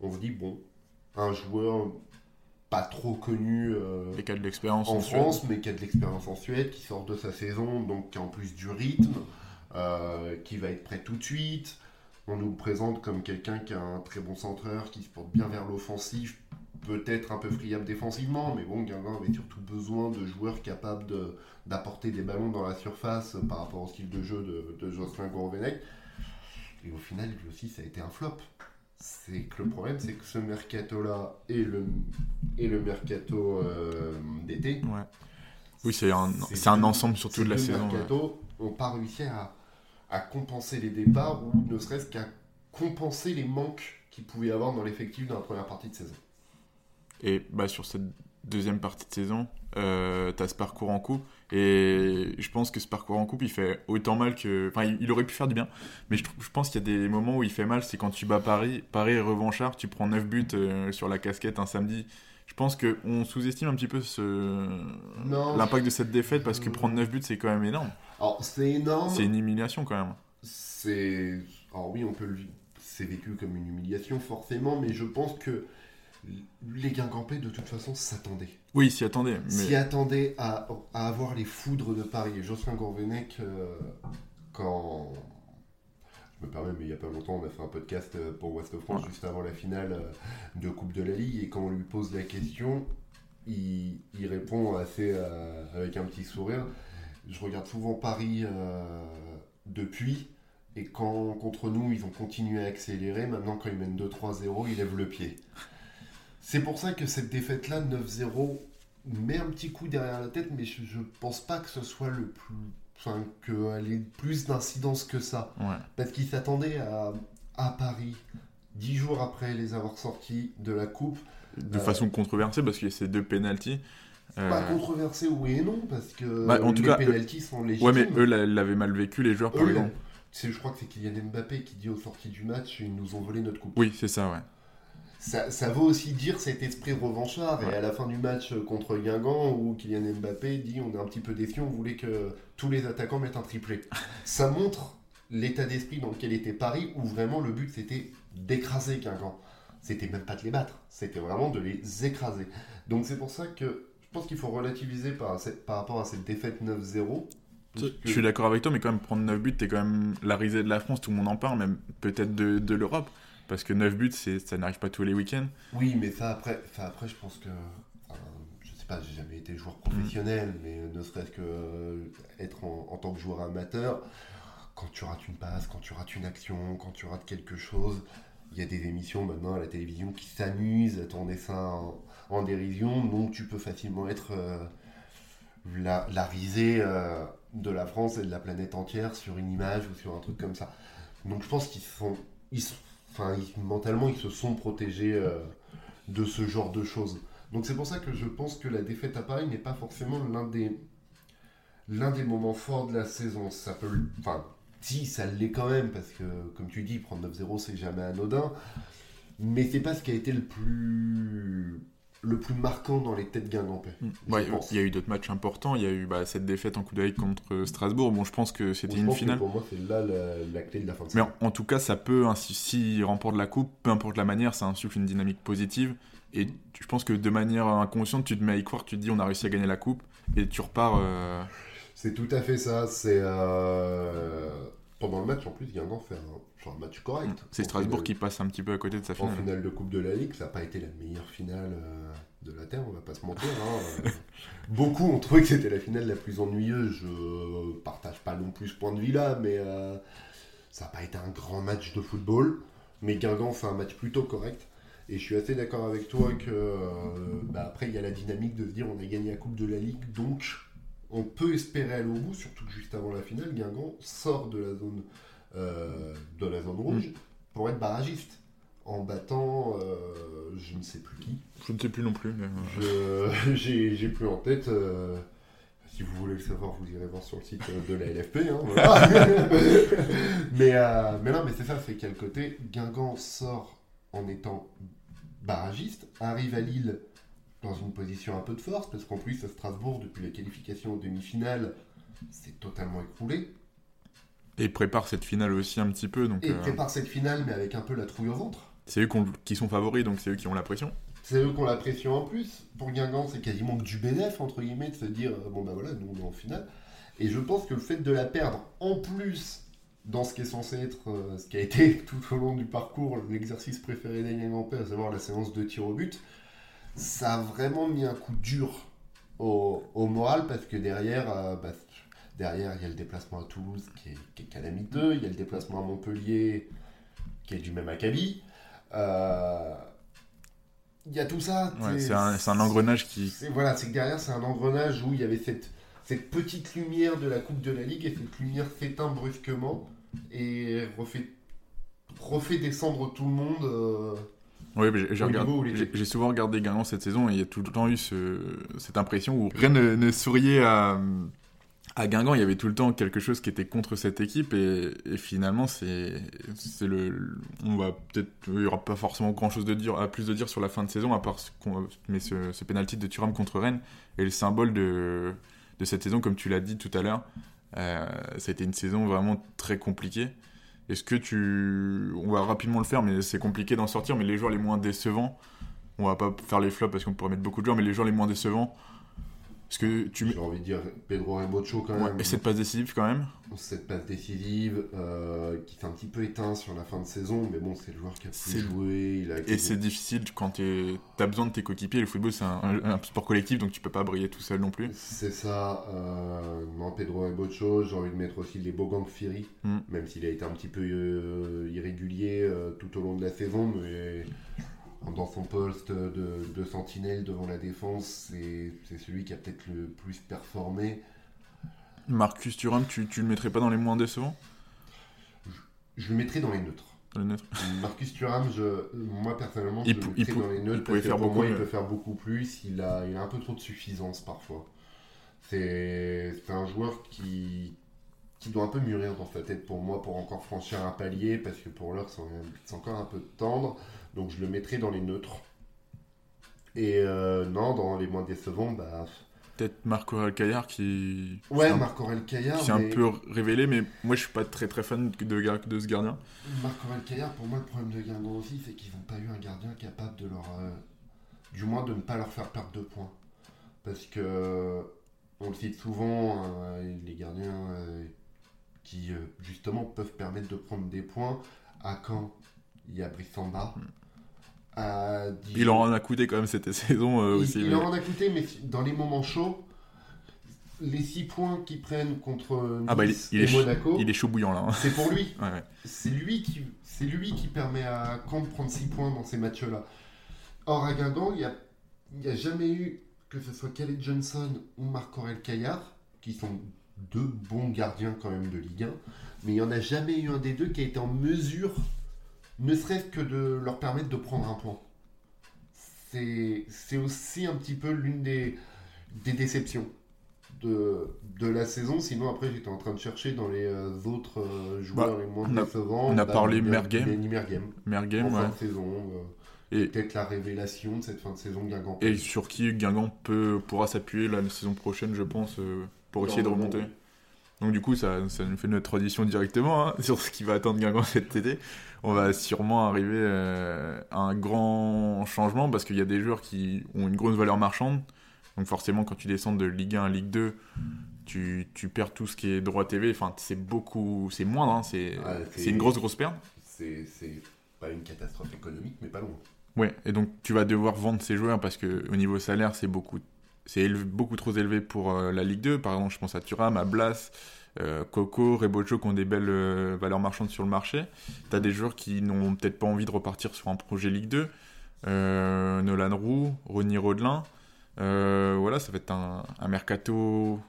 on se dit, bon, un joueur pas trop connu. euh, Et qui a de l'expérience en en Suède. France, mais qui a de l'expérience en Suède, qui sort de sa saison, donc qui a en plus du rythme, euh, qui va être prêt tout de suite. On nous le présente comme quelqu'un qui a un très bon centreur, qui se porte bien vers l'offensif, peut-être un peu friable défensivement, mais bon, Guingamp avait surtout besoin de joueurs capables de- d'apporter des ballons dans la surface par rapport au style de jeu de, de Jocelyn Gourvenec. Et au final, lui aussi, ça a été un flop. C'est que le problème, c'est que ce mercato-là et le, et le mercato euh, d'été, Ouais. Oui, c'est un, C'est un ensemble sur ces toute la saison. ouais. mercato n'ont pas réussi à, à compenser les départs ou ne serait-ce qu'à compenser les manques qu'il pouvait y avoir dans l'effectif dans la première partie de saison. Et bah, sur cette deuxième partie de saison, euh, tu as ce parcours en coupe. Et je pense que ce parcours en coupe, il fait autant mal que. Enfin, il, il aurait pu faire du bien. Mais je, pense qu'il y a des moments où il fait mal. C'est quand tu bats Paris. Paris est revanchard. Tu prends 9 buts euh, sur la casquette un samedi. Je pense qu'on sous-estime un petit peu ce... L'impact de cette défaite parce que prendre 9 buts, c'est quand même énorme. Alors, c'est énorme. C'est une humiliation quand même. C'est. Alors, oui, on peut le. C'est vécu comme une humiliation, forcément, mais je pense que les Guingampais, de toute façon, s'attendaient. Oui, s'y attendait. s'y Mais attendait à, à avoir les foudres de Paris. Et Jocelyn Gourvenec, euh, quand. Je me permets, mais il n'y a pas longtemps, on a fait un podcast euh, pour Ouest France Ouais. juste avant la finale euh, de Coupe de la Ligue. Et quand on lui pose la question, il, il répond assez euh, avec un petit sourire. Je regarde souvent Paris euh, depuis. Et quand contre nous, ils ont continué à accélérer, maintenant quand ils mènent 2-3-0, ils lèvent le pied. C'est pour ça que cette défaite-là, 9-0, met un petit coup derrière la tête, mais je, je pense pas que ce soit le plus enfin, qu'elle ait plus d'incidence que ça. Ouais. Parce qu'ils s'attendaient à, à Paris, dix jours après les avoir sortis de la coupe. De Euh, façon controversée parce qu'il y a ces deux penalties. Euh, Pas controversé oui et non, parce que Bah, en tout les cas, pénalties sont légitimes. ouais, mais eux l'a- l'avaient mal vécu, les joueurs, par Eux, exemple. c'est- je crois que c'est Kylian Mbappé qui dit aux sorties du match ils nous ont volé notre coupe. Oui, c'est ça, ouais. Ça, ça veut aussi dire cet esprit revanchard. Et à la fin du match contre Guingamp, où Kylian Mbappé dit on est un petit peu déçu, on voulait que tous les attaquants mettent un triplé. Ça montre l'état d'esprit dans lequel était Paris, où vraiment le but c'était d'écraser Guingamp. C'était même pas de les battre, c'était vraiment de les écraser. Donc c'est pour ça que je pense qu'il faut relativiser par, rapport à cette défaite 9-0. parce Je que- suis d'accord avec toi, mais quand même, prendre 9 buts, t'es quand même la risée de la France, tout le monde en parle, même peut-être de, de l'Europe. Parce que 9 buts, ça n'arrive pas tous les week-ends. Oui, mais ça après, ça après je pense que. enfin, je sais pas, j'ai jamais été joueur professionnel, mais ne serait-ce que euh, être en, en tant que joueur amateur, quand tu rates une passe, quand tu rates une action, quand tu rates quelque chose, il y a des émissions maintenant à la télévision qui s'amusent à tourner ça en, en dérision, donc tu peux facilement être euh, la, la risée euh, de la France et de la planète entière sur une image ou sur un truc comme ça. Donc je pense qu'ils sont, ils sont- enfin mentalement ils se sont protégés euh, de ce genre de choses. Donc c'est pour ça que je pense que la défaite à Paris n'est pas forcément l'un des moments forts de la saison. Ça peut, enfin si ça l'est quand même parce que comme tu dis prendre 9-0 c'est jamais anodin, mais c'est pas ce qui a été le plus le plus marquant dans les têtes guingampais. je Ouais, il y a eu d'autres matchs importants. Il y a eu bah, cette défaite en coup d'œil contre Strasbourg. Bon, je pense que c'était une finale. pour moi c'est là la, la clé de la fin de Mais en, en tout cas, ça peut, si- remporte la coupe, peu importe la manière, ça insuffle une dynamique positive. Et tu- je pense que de manière inconsciente, tu te mets à y croire, tu te dis on a réussi à gagner la coupe, et tu repars. euh, C'est tout à fait ça. C'est euh, pendant le match en plus, Guingamp fait un, fait un match correct. C'est Strasbourg finale- qui passe un petit peu à côté de sa En finale. finale de Coupe de la Ligue, ça n'a pas été la meilleure finale euh, de la Terre, on va pas se mentir. hein. Beaucoup ont trouvé que c'était la finale la plus ennuyeuse. Je partage pas non plus ce point de vue-là, mais euh, ça n'a pas été un grand match de football. Mais Guingamp fait un match plutôt correct. Et je suis assez d'accord avec toi que euh, bah, après il y a la dynamique de se dire on a gagné la Coupe de la Ligue, donc on peut espérer aller au bout, surtout que juste avant la finale, Guingamp sort de la zone, euh, de la zone rouge pour être barragiste en battant euh, je ne sais plus qui. Je ne sais plus non plus. mais, euh, Je j'ai plus en tête. euh, si vous voulez le savoir, vous irez voir sur le site de la LFP. hein, voilà. mais, mais non, mais c'est ça, c'est qu'à le côté, Guingamp sort en étant barragiste, arrive à Lille dans une position un peu de force, parce qu'en plus, à Strasbourg, depuis la qualification aux demi-finales, c'est totalement écroulé. Et prépare cette finale aussi un petit peu. Donc, Et euh, prépare cette finale, mais avec un peu la trouille au ventre. c'est eux qui sont favoris, donc c'est eux qui ont la pression. C'est eux qui ont la pression en plus. Pour Guingamp, c'est quasiment que du bénéf, entre guillemets, de se dire euh, bon, bah voilà, nous on est en finale. Et je pense que le fait de la perdre, en plus, dans ce qui est censé être, euh, ce qui a été tout au long du parcours, l'exercice préféré des Guingampais, à savoir la séance de tir au but, ça a vraiment mis un coup dur au, au moral parce que derrière, euh, bah, derrière, il y a le déplacement à Toulouse qui est, qui est calamiteux, il y a le déplacement à Montpellier qui est du même acabit. Euh, il y a tout ça. Ouais, c'est- un, engrenage qui. Voilà, c'est que derrière, c'est un engrenage où il y avait cette, cette petite lumière de la Coupe de la Ligue et cette lumière s'éteint brusquement et refait, refait descendre tout le monde. euh, Oui, j'ai- souvent regardé Guingamp cette saison et il y a tout le temps eu ce- cette impression où rien ne, ne souriait à, à Guingamp. Il y avait tout le temps quelque chose qui était contre cette équipe et, et finalement, c'est c'est le, On va peut-être. Il n'y aura pas forcément grand-chose de dire, à plus de dire sur la fin de saison, à part ce, qu'on- mais ce, ce penalty de Thuram contre Rennes est le symbole de, de cette saison, comme tu l'as dit tout à l'heure. Euh, ça a été une saison vraiment très compliquée. Est-ce que tu. On va rapidement le faire, mais c'est compliqué d'en sortir. Mais les joueurs les moins décevants, on va pas faire les flops parce qu'on pourrait mettre beaucoup de joueurs, mais les joueurs les moins décevants, que tu. J'ai envie de dire Pedro Rebocho quand Ouais, même. et cette passe décisive quand même Cette passe décisive euh, qui s'est un petit peu éteint sur la fin de saison, mais bon, c'est le joueur qui a plus joué. Il a Et c'est difficile quand tu as besoin de tes coéquipiers. Le football, c'est un, un- un sport collectif, donc tu peux pas briller tout seul non plus. C'est ça. Euh, non, Pedro Rebocho, j'ai envie de mettre aussi les Bogang Firi, Mm. même s'il a été un petit peu euh, irrégulier euh, tout au long de la saison, mais dans son poste de, de sentinelle devant la défense, c'est celui qui a peut-être le plus performé. Marcus Thuram, tu, tu le mettrais pas dans les moins décevants? Je le mettrais dans les neutres. Dans les neutres Marcus Thuram, je, moi personnellement, je Il le mettrais dans les neutres. il pouvait parce que faire pour beaucoup moi, il peut faire beaucoup plus. Il a, il a un peu trop de suffisance parfois. C'est un joueur qui, qui doit un peu mûrir dans sa tête pour moi pour encore franchir un palier parce que pour l'heure, c'est encore un peu tendre. Donc je le mettrais dans les neutres. Et euh, non, dans les moins décevants, bah. Peut-être Marco Alcaillard qui, Ouais, un- Marc-Aurel Caillard. qui s'est un peu révélé, mais moi je suis pas très très fan de, de ce gardien. Marc-Aurel Caillard, pour moi, le problème de Guingamp aussi, c'est qu'ils n'ont pas eu un gardien capable de leur. euh, du moins de ne pas leur faire perdre de points. Parce que, on le cite souvent, euh, les gardiens qui, justement, peuvent permettre de prendre des points. À Caen, il y a Brissamba. À Il en a coûté quand même cette saison euh, il, aussi. il mais- en a coûté, mais dans les moments chauds, les 6 points qu'ils prennent contre Nice Ah bah, il est- il est et Monaco, Il est chaud bouillant là. hein. c'est pour lui. Ouais, ouais. C'est lui qui, c'est lui qui permet à Caen de prendre 6 points dans ces matchs-là. Or, à Guingamp, il n'y a, il y a jamais eu, que ce soit Khaled Johnson ou Marc-Aurel Caillard, qui sont deux bons gardiens quand même de Ligue 1, mais il n'y en a jamais eu un des deux qui a été en mesure, ne serait-ce que de leur permettre de prendre un point. C'est aussi un petit peu l'une des, des déceptions de, de la saison. Sinon, après, j'étais en train de chercher dans les euh, autres euh, joueurs les moins Bah, on a- décevants. on a bah, parlé Mer- Mergem. Benny Mergem. Mergem, en fin ouais. de saison. euh, Et- Peut-être la révélation de cette fin de saison Guingamp. Et sur qui Guingamp peut, pourra s'appuyer la saison prochaine, je pense, euh, pour essayer de remonter. Donc du coup, ça, ça nous fait notre tradition directement hein, sur ce qui va attendre Guingamp cet été. On va sûrement arriver euh, à un grand changement parce qu'il y a des joueurs qui ont une grosse valeur marchande. Donc forcément, quand tu descends de Ligue 1 à Ligue 2, tu, tu perds tout ce qui est droit TV. Enfin, c'est beaucoup, c'est moindre. hein, c'est Ah, c'est- une grosse grosse perte. C'est c'est pas une catastrophe économique, mais pas loin. Ouais, et donc tu vas devoir vendre ces joueurs parce que au niveau salaire, c'est beaucoup, c'est beaucoup trop élevé pour euh, la Ligue 2. Par exemple, je pense à Thuram, à Blas, euh, Coco, Rebocho qui ont des belles euh, valeurs marchandes sur le marché. Tu as des joueurs qui n'ont peut-être pas envie de repartir sur un projet Ligue 2. Euh, Nolan Roux, Ronny Rodelin. Voilà, ça va être un, mercato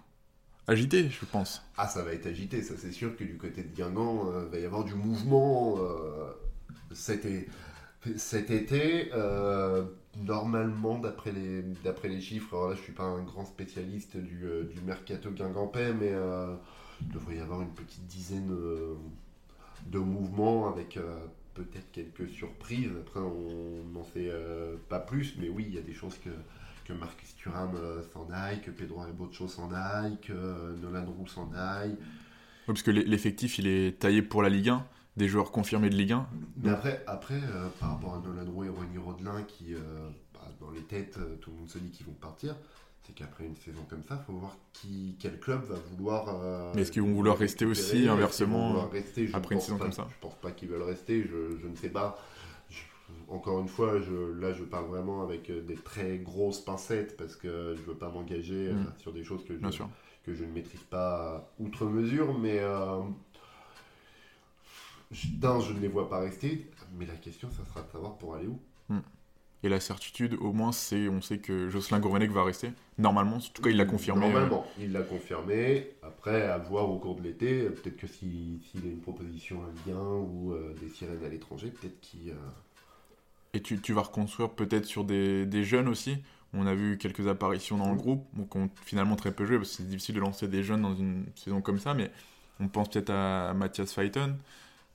agité, je pense. Ah, ça va être agité, ça c'est sûr que du côté de Guingamp, il va y avoir du mouvement cet, cet été. Normalement, d'après les, d'après les chiffres, alors là je suis pas un grand spécialiste du, euh, du mercato guingampais, mais euh, il devrait y avoir une petite dizaine euh, de mouvements avec peut-être quelques surprises. Après, on n'en sait pas plus, mais oui, il y a des choses que, que Marcus Thuram s'en aille, que Pedro Rebocho s'en aille, que Nolan Roux s'en aille. Parce que l'e- l'effectif, il est taillé pour la Ligue 1. Des joueurs confirmés de Ligue 1. Mais après, après euh, par rapport à Nolan Roux et Ronny Rodelin, qui, euh, bah, dans les têtes, euh, tout le monde se dit qu'ils vont partir, c'est qu'après une saison comme ça, il faut voir qui, quel club va vouloir. euh, Mais est-ce qu'ils vont vouloir rester aussi, inversement, rester après une saison pas- comme ça? Je pense pas qu'ils veulent rester, je, je ne sais pas. Je- encore une fois, je, là je parle vraiment avec des très grosses pincettes parce que je veux pas m'engager Mm. sur des choses que je, Bien sûr. que je ne maîtrise pas outre mesure, mais d'un, je ne les vois pas rester, mais la question, ça sera de savoir pour aller où. Et la certitude, au moins, c'est on sait que Jocelyn Gourvenec va rester. Normalement, en tout cas, il l'a confirmé. euh, Normalement, il l'a confirmé. Après, à voir au cours de l'été, peut-être que si- s'il a une proposition à Ligue 1 ou euh, des sirènes à l'étranger, peut-être qu'il. euh, Et tu, tu vas reconstruire peut-être sur des, des jeunes aussi. On a vu quelques apparitions dans le Mm. groupe, donc ont finalement très peu joué, parce que c'est difficile de lancer des jeunes dans une saison comme ça, mais on pense peut-être à Mathias Phaeton,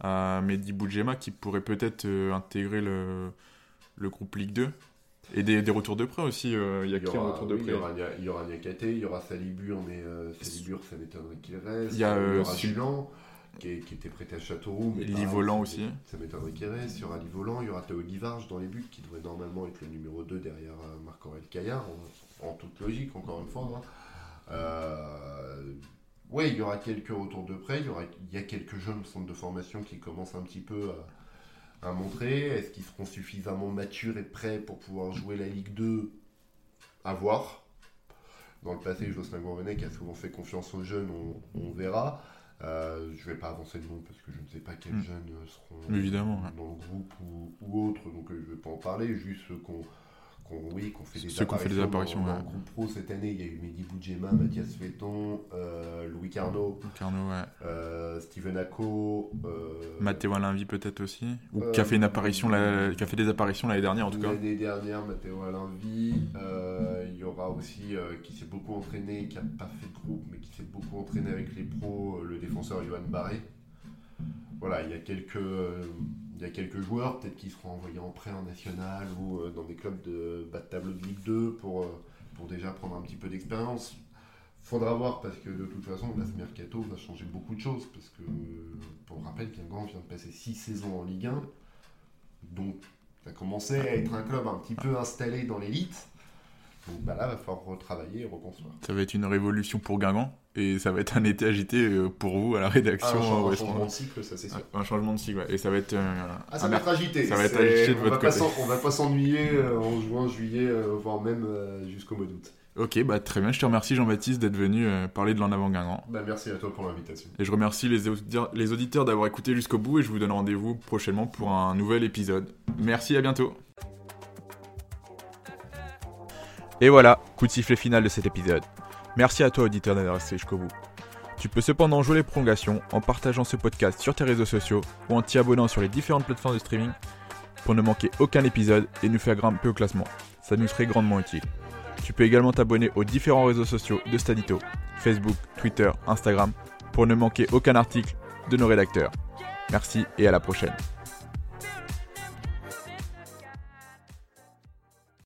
à Mehdi Boudjema, qui pourrait peut-être euh, intégrer le, le groupe Ligue 2. Et des, des retours de prêt aussi, euh, il y a Il y, qui en aura, retour oui, il y prêt aura, il y aura Niakate, il y aura Salibur, mais euh, Salibur, ça m'étonnerait qu'il reste. Il y a, euh, aura Sul- Julan, qui, qui était prêté à Châteauroux. Mais Lee pareil, Volant ça aussi. Ça m'étonnerait qu'il reste. Il y aura Lee Volant, il y aura Théo Guivarge dans les buts, qui devrait normalement être le numéro 2 derrière euh, Marc-Aurel Caillard, en, en toute logique, encore une fois. hein. Euh, oui, il y aura quelques retours de prêt, il y, aura, il y a quelques jeunes centres de formation qui commencent un petit peu à, à montrer. Est-ce qu'ils seront suffisamment matures et prêts pour pouvoir jouer la Ligue 2 À voir. Dans le passé, Jocelyn Gourvenec a souvent fait confiance aux jeunes, on, on verra. Euh, je ne vais pas avancer le nom parce que je ne sais pas quels Mm. jeunes seront Évidemment, ouais. dans le groupe ou, ou autre, donc euh, je ne vais pas en parler, juste ceux qu'on oui, qu'on fait des Ceux qui ont fait des apparitions, ouais. le groupe pro cette année, il y a eu Mehdi Boudjema, Mathias Féton, euh, Louis Carnot, Carnot, ouais. euh, Steven Acco, euh, Matteo Alinvi peut-être aussi Ou Euh, qui a fait une apparition, la- qui a fait des apparitions l'année dernière en tout cas. L'année dernière, Matteo Alinvi. Euh, il y aura aussi qui s'est beaucoup entraîné, qui n'a pas fait de groupe, mais qui s'est beaucoup entraîné avec les pros, le défenseur Johan Barré. Voilà, il y a quelques, euh, il y a quelques joueurs, peut-être qui seront envoyés en prêt en national ou euh, dans des clubs de bas de tableau de Ligue 2 pour, euh, pour déjà prendre un petit peu d'expérience. Faudra voir parce que de toute façon, ce mercato va changer beaucoup de choses. Parce que, pour rappel, Guingamp vient de passer 6 saisons en Ligue 1. Donc, ça commençait à être un club un petit peu installé dans l'élite. Bah là, va falloir retravailler et reconstruire. Ça va être une révolution pour Guingamp et ça va être un été agité euh, pour vous à la rédaction. un, euh, un changement de cycle, ça c'est sûr. Un changement de cycle, ouais. Et ça va être euh, Ah, ça un va être agité. ça va être agité de on votre va pas côté. On va pas s'ennuyer euh, en juin, juillet, euh, voire même jusqu'au mois d'août. Ok, bah très bien. Je te remercie Jean-Baptiste d'être venu parler de l'en avant Guingamp. Bah, merci à toi pour l'invitation. Et je remercie les auditeurs, les auditeurs d'avoir écouté jusqu'au bout et je vous donne rendez-vous prochainement pour un nouvel épisode. Merci, à bientôt. Et voilà, coup de sifflet final de cet épisode. Merci à toi auditeur d'avoir resté jusqu'au bout. Tu peux cependant jouer les prolongations en partageant ce podcast sur tes réseaux sociaux ou en t'y abonnant sur les différentes plateformes de streaming pour ne manquer aucun épisode et nous faire grimper au classement. Ça nous serait grandement utile. Tu peux également t'abonner aux différents réseaux sociaux de Stadito, Facebook, Twitter, Instagram, pour ne manquer aucun article de nos rédacteurs. Merci et à la prochaine.